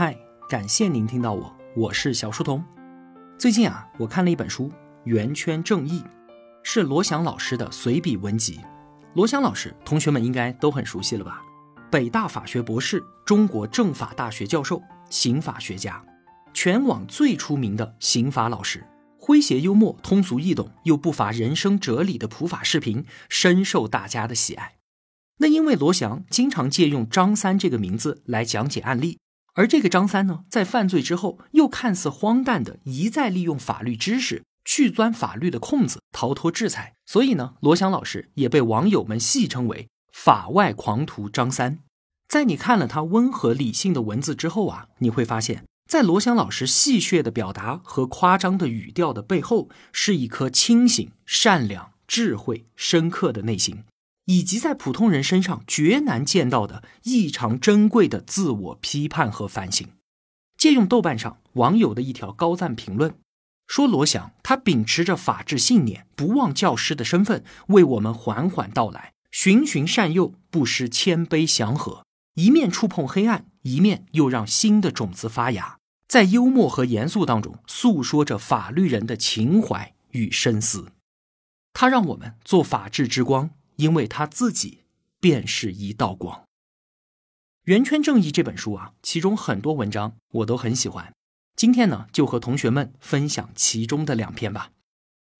嗨，感谢您听到我，我是小书童。最近啊，我看了一本书《圆圈正义》，是罗翔老师的随笔文集。罗翔老师，同学们应该都很熟悉了吧？北大法学博士，中国政法大学教授，刑法学家，全网最出名的刑法老师。诙谐幽默、通俗易懂又不乏人生哲理的普法视频，深受大家的喜爱。那因为罗翔经常借用张三这个名字来讲解案例，而这个张三呢，在犯罪之后又看似荒诞的一再利用法律知识去钻法律的空子，逃脱制裁。所以呢，罗翔老师也被网友们戏称为“法外狂徒张三”。在你看了他温和理性的文字之后啊，你会发现。在罗翔老师戏谑的表达和夸张的语调的背后，是一颗清醒、善良、智慧、深刻的内心，以及在普通人身上绝难见到的异常珍贵的自我批判和反省。借用豆瓣上网友的一条高赞评论，说罗翔他秉持着法治信念，不忘教师的身份，为我们缓缓道来，循循善诱，不失谦卑祥和，一面触碰黑暗，一面又让新的种子发芽。在幽默和严肃当中，诉说着法律人的情怀与深思。他让我们做法治之光，因为他自己便是一道光。《圆圈正义》这本书啊，其中很多文章我都很喜欢。今天呢，就和同学们分享其中的两篇吧。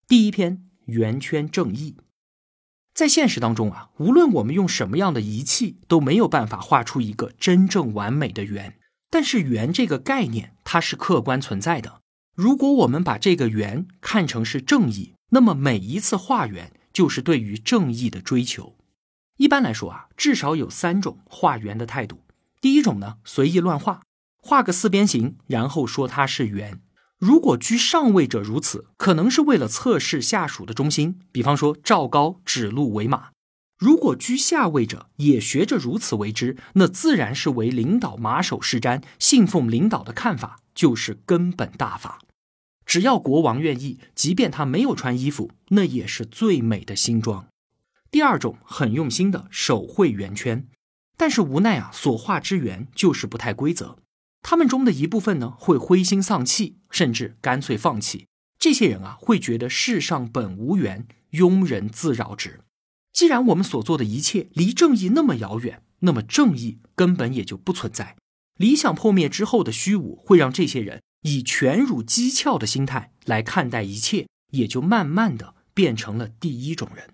第一篇《圆圈正义》。在现实当中啊，无论我们用什么样的仪器，都没有办法画出一个真正完美的圆。但是圆这个概念，它是客观存在的。如果我们把这个圆看成是正义，那么每一次画圆就是对于正义的追求。一般来说啊，至少有三种画圆的态度。第一种呢，随意乱画，画个四边形，然后说它是圆。如果居上位者如此，可能是为了测试下属的忠心，比方说赵高指鹿为马。如果居下位者也学着如此为之，那自然是为领导马首是瞻，信奉领导的看法就是根本大法。只要国王愿意，即便他没有穿衣服，那也是最美的新装。第二种很用心的手绘圆圈，但是无奈啊，所画之圆就是不太规则。他们中的一部分呢，会灰心丧气，甚至干脆放弃。这些人啊，会觉得世上本无缘，庸人自扰之。既然我们所做的一切离正义那么遥远，那么正义根本也就不存在。理想破灭之后的虚无，会让这些人以全儒讥诮的心态来看待一切，也就慢慢的变成了第一种人。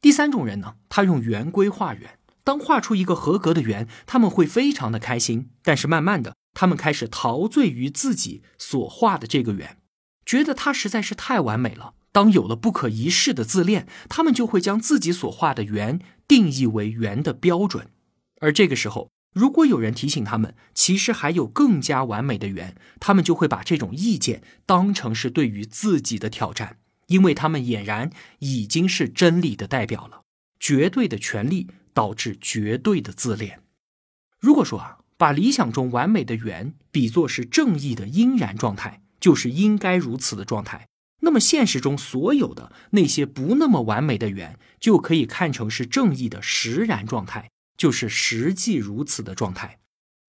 第三种人呢，他用圆规画圆，当画出一个合格的圆，他们会非常的开心。但是慢慢的，他们开始陶醉于自己所画的这个圆，觉得它实在是太完美了。当有了不可一世的自恋，他们就会将自己所画的圆定义为圆的标准。而这个时候，如果有人提醒他们，其实还有更加完美的圆，他们就会把这种意见当成是对于自己的挑战，因为他们俨然已经是真理的代表了。绝对的权利导致绝对的自恋。如果说啊，把理想中完美的圆比作是正义的应然状态，就是应该如此的状态。那么现实中所有的那些不那么完美的圆，就可以看成是正义的实然状态，就是实际如此的状态。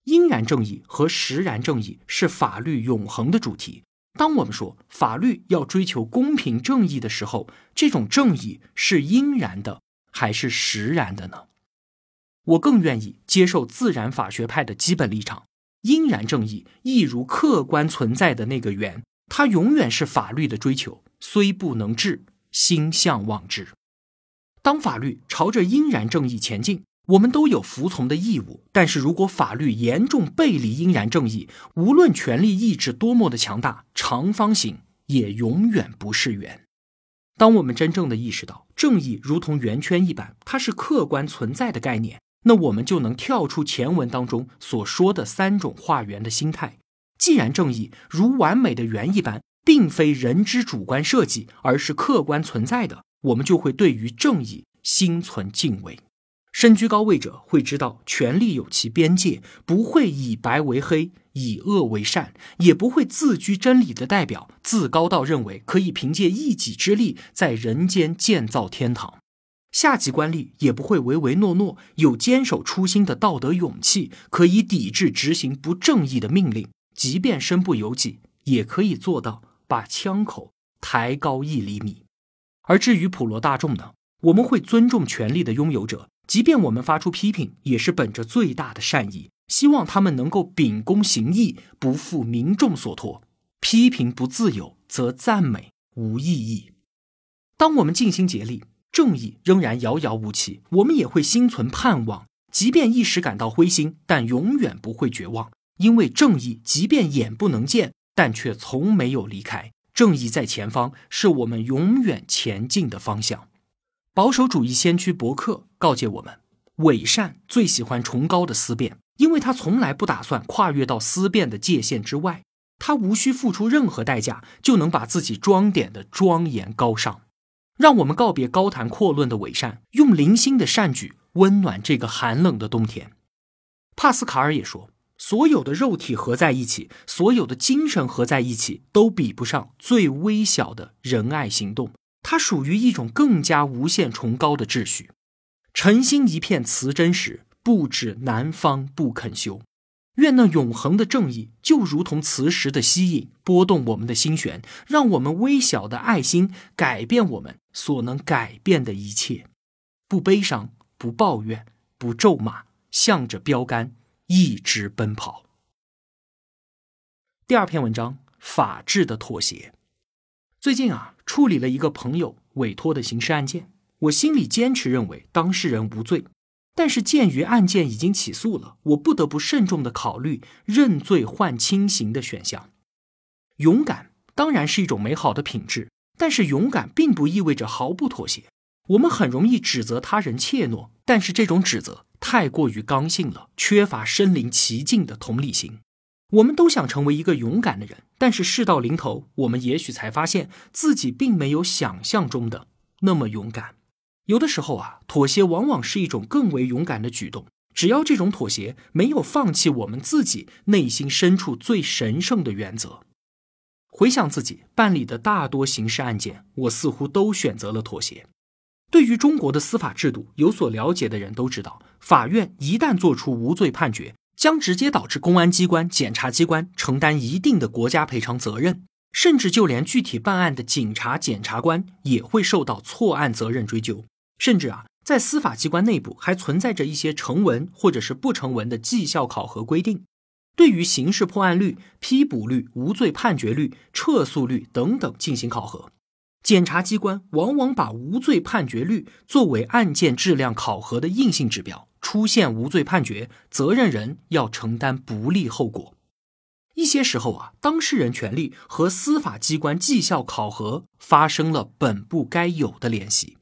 应然正义和实然正义是法律永恒的主题。当我们说法律要追求公平正义的时候，这种正义是应然的还是实然的呢？我更愿意接受自然法学派的基本立场：应然正义亦如客观存在的那个圆。它永远是法律的追求，虽不能至，心向往之。当法律朝着应然正义前进，我们都有服从的义务。但是如果法律严重背离应然正义，无论权力意志多么的强大，长方形也永远不是圆。当我们真正的意识到正义如同圆圈一般，它是客观存在的概念，那我们就能跳出前文当中所说的三种画圆的心态。既然正义如完美的圆一般，并非人之主观设计，而是客观存在的，我们就会对于正义心存敬畏。身居高位者会知道，权力有其边界，不会以白为黑，以恶为善，也不会自居真理的代表，自高到认为可以凭借一己之力在人间建造天堂。下级官吏也不会唯唯诺诺，有坚守初心的道德勇气，可以抵制执行不正义的命令，即便身不由己，也可以做到把枪口抬高一厘米。而至于普罗大众呢，我们会尊重权力的拥有者，即便我们发出批评，也是本着最大的善意，希望他们能够秉公行义，不负民众所托。批评不自由，则赞美无意义。当我们尽心竭力。正义仍然遥遥无期，我们也会心存盼望。即便一时感到灰心，但永远不会绝望，因为正义即便眼不能见，但却从没有离开。正义在前方，是我们永远前进的方向。保守主义先驱伯克告诫我们：伪善最喜欢崇高的思辨，因为他从来不打算跨越到思辨的界限之外。他无需付出任何代价，就能把自己装点的庄严高尚。让我们告别高谈阔论的伪善，用零星的善举温暖这个寒冷的冬天。帕斯卡尔也说，所有的肉体合在一起，所有的精神合在一起，都比不上最微小的仁爱行动。它属于一种更加无限崇高的秩序。诚心一片慈真时，不止南方不肯休。愿那永恒的正义，就如同磁石的吸引，拨动我们的心弦，让我们微小的爱心改变我们所能改变的一切。不悲伤，不抱怨，不咒骂，向着标杆一直奔跑。第二篇文章：法治的妥协。最近啊，处理了一个朋友委托的刑事案件，我心里坚持认为当事人无罪。但是鉴于案件已经起诉了，我不得不慎重的考虑认罪换轻刑的选项。勇敢当然是一种美好的品质，但是勇敢并不意味着毫不妥协。我们很容易指责他人怯懦，但是这种指责太过于刚性了，缺乏身临其境的同理心。我们都想成为一个勇敢的人，但是事到临头，我们也许才发现自己并没有想象中的那么勇敢。有的时候啊，妥协往往是一种更为勇敢的举动。只要这种妥协没有放弃我们自己内心深处最神圣的原则。回想自己办理的大多刑事案件，我似乎都选择了妥协。对于中国的司法制度有所了解的人都知道，法院一旦作出无罪判决，将直接导致公安机关、检察机关承担一定的国家赔偿责任，甚至就连具体办案的警察、检察官也会受到错案责任追究。甚至啊，在司法机关内部还存在着一些成文或者是不成文的绩效考核规定，对于刑事破案率、批捕率、无罪判决率、撤诉率等等进行考核。检察机关往往把无罪判决率作为案件质量考核的硬性指标，出现无罪判决，责任人要承担不利后果。一些时候啊，当事人权利和司法机关绩效考核发生了本不该有的联系。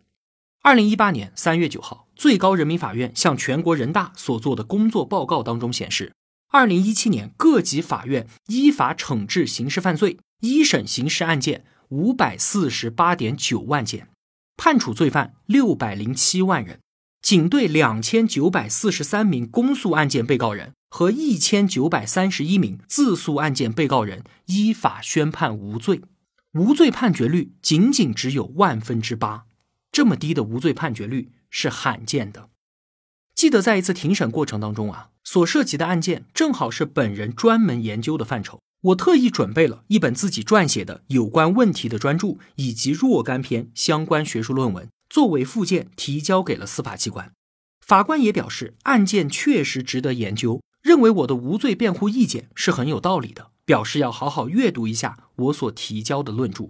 二零一八年三月九号，最高人民法院向全国人大所做的工作报告当中显示，二零一七年各级法院依法惩治刑事犯罪一审刑事案件五百四十八点九万件，判处罪犯六百零七万人，仅对两千九百四十三名公诉案件被告人和一千九百三十一名自诉案件被告人依法宣判无罪，无罪判决率仅仅只有万分之八。这么低的无罪判决率是罕见的。记得在一次庭审过程当中啊，所涉及的案件正好是本人专门研究的范畴，我特意准备了一本自己撰写的有关问题的专著以及若干篇相关学术论文，作为附件提交给了司法机关。法官也表示案件确实值得研究，认为我的无罪辩护意见是很有道理的，表示要好好阅读一下我所提交的论著。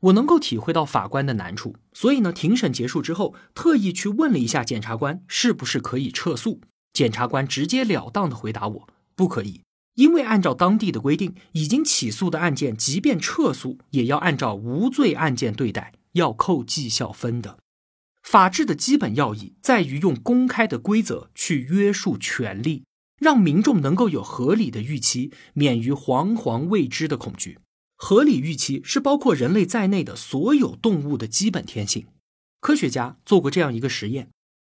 我能够体会到法官的难处，所以呢，庭审结束之后，特意去问了一下检察官，是不是可以撤诉。检察官直截了当的回答我，不可以，因为按照当地的规定，已经起诉的案件，即便撤诉，也要按照无罪案件对待，要扣绩效分的。法治的基本要义在于用公开的规则去约束权力，让民众能够有合理的预期，免于惶惶未知的恐惧。合理预期是包括人类在内的所有动物的基本天性。科学家做过这样一个实验：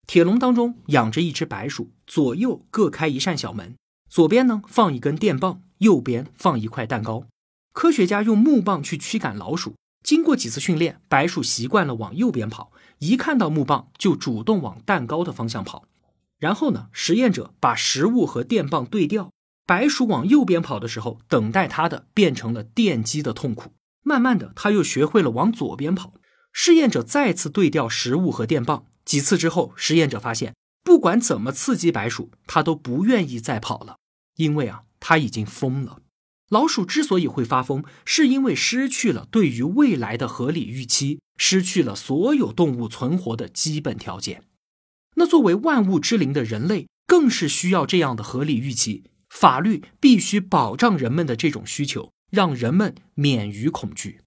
铁笼当中养着一只白鼠，左右各开一扇小门，左边呢放一根电棒，右边放一块蛋糕。科学家用木棒去驱赶老鼠，经过几次训练，白鼠习惯了往右边跑，一看到木棒就主动往蛋糕的方向跑。然后呢，实验者把食物和电棒对调，白鼠往右边跑的时候，等待它的变成了电击的痛苦。慢慢的，它又学会了往左边跑。试验者再次对调食物和电棒，几次之后，实验者发现，不管怎么刺激白鼠，它都不愿意再跑了，因为啊，它已经疯了。老鼠之所以会发疯，是因为失去了对于未来的合理预期，失去了所有动物存活的基本条件。那作为万物之灵的人类，更是需要这样的合理预期。法律必须保障人们的这种需求，让人们免于恐惧。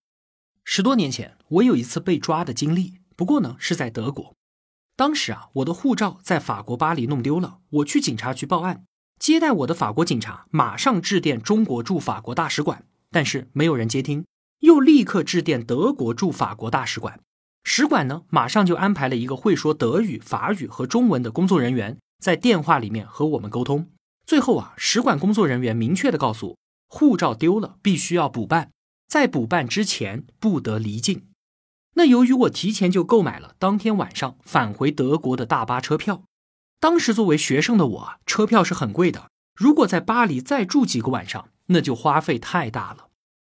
十多年前，我有一次被抓的经历，不过呢是在德国。当时啊，我的护照在法国巴黎弄丢了，我去警察局报案。接待我的法国警察马上致电中国驻法国大使馆，但是没有人接听，又立刻致电德国驻法国大使馆，使馆呢马上就安排了一个会说德语、法语和中文的工作人员在电话里面和我们沟通。最后啊，使馆工作人员明确的告诉我，护照丢了，必须要补办，在补办之前不得离境。那由于我提前就购买了当天晚上返回德国的大巴车票。当时作为学生的我，车票是很贵的。如果在巴黎再住几个晚上，那就花费太大了。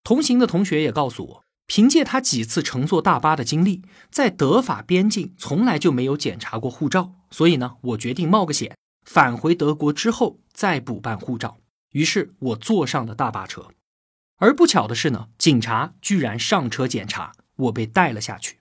同行的同学也告诉我，凭借他几次乘坐大巴的经历，在德法边境从来就没有检查过护照。所以呢，我决定冒个险，返回德国之后再补办护照。于是我坐上了大巴车。而不巧的是呢，警察居然上车检查，我被带了下去。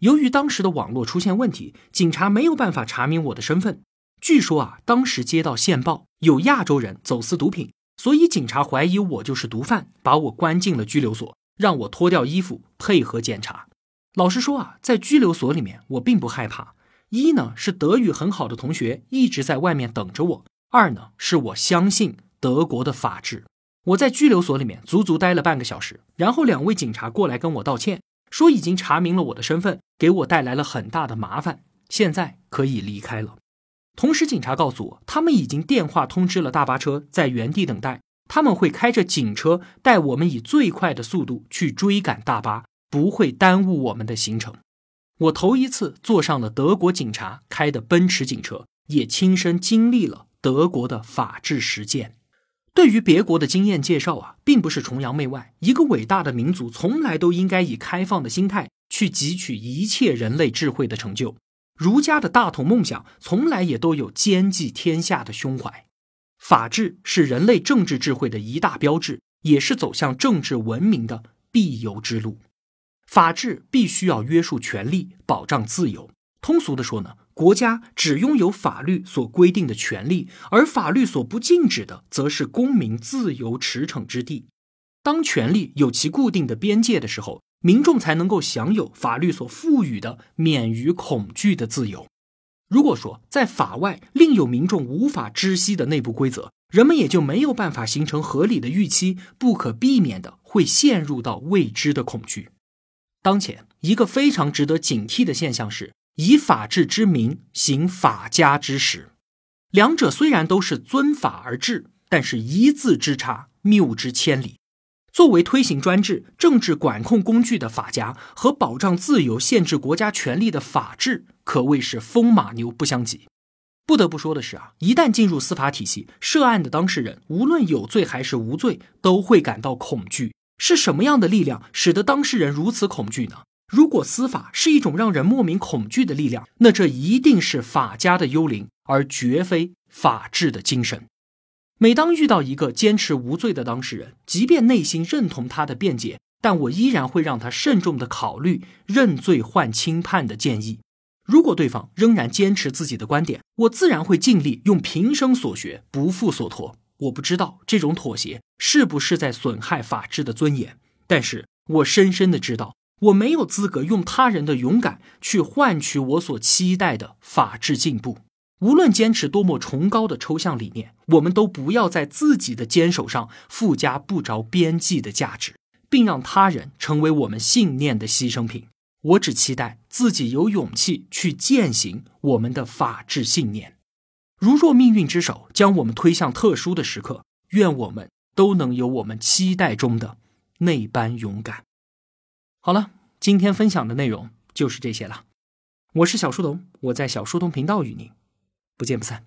由于当时的网络出现问题，警察没有办法查明我的身份。据说啊，当时接到线报有亚洲人走私毒品，所以警察怀疑我就是毒贩，把我关进了拘留所，让我脱掉衣服配合检查。老实说啊，在拘留所里面我并不害怕。一呢是德语很好的同学一直在外面等着我；二呢是我相信德国的法治。我在拘留所里面足足待了半个小时，然后两位警察过来跟我道歉。说已经查明了我的身份，给我带来了很大的麻烦，现在可以离开了。同时，警察告诉我，他们已经电话通知了大巴车，在原地等待，他们会开着警车带我们以最快的速度去追赶大巴，不会耽误我们的行程。我头一次坐上了德国警察开的奔驰警车，也亲身经历了德国的法治实践。对于别国的经验介绍啊，并不是崇洋媚外。一个伟大的民族从来都应该以开放的心态去汲取一切人类智慧的成就。儒家的大同梦想从来也都有兼济天下的胸怀。法治是人类政治智慧的一大标志，也是走向政治文明的必由之路。法治必须要约束权力，保障自由。通俗的说呢？国家只拥有法律所规定的权利，而法律所不禁止的，则是公民自由驰骋之地。当权力有其固定的边界的时候，民众才能够享有法律所赋予的免于恐惧的自由。如果说在法外另有民众无法知悉的内部规则，人们也就没有办法形成合理的预期，不可避免的会陷入到未知的恐惧。当前一个非常值得警惕的现象是。以法治之名行法家之实，两者虽然都是遵法而治，但是一字之差，谬之千里。作为推行专制、政治管控工具的法家和保障自由、限制国家权力的法治，可谓是风马牛不相及。不得不说的是啊，一旦进入司法体系，涉案的当事人无论有罪还是无罪，都会感到恐惧。是什么样的力量使得当事人如此恐惧呢？如果司法是一种让人莫名恐惧的力量，那这一定是法家的幽灵，而绝非法治的精神。每当遇到一个坚持无罪的当事人，即便内心认同他的辩解，但我依然会让他慎重的考虑认罪换轻判的建议。如果对方仍然坚持自己的观点，我自然会尽力用平生所学不负所托。我不知道这种妥协是不是在损害法治的尊严，但是我深深的知道。我没有资格用他人的勇敢去换取我所期待的法治进步。无论坚持多么崇高的抽象理念，我们都不要在自己的坚守上附加不着边际的价值，并让他人成为我们信念的牺牲品。我只期待自己有勇气去践行我们的法治信念。如若命运之手将我们推向特殊的时刻，愿我们都能有我们期待中的那般勇敢。好了，今天分享的内容就是这些了。我是小书童，我在小书童频道与您不见不散。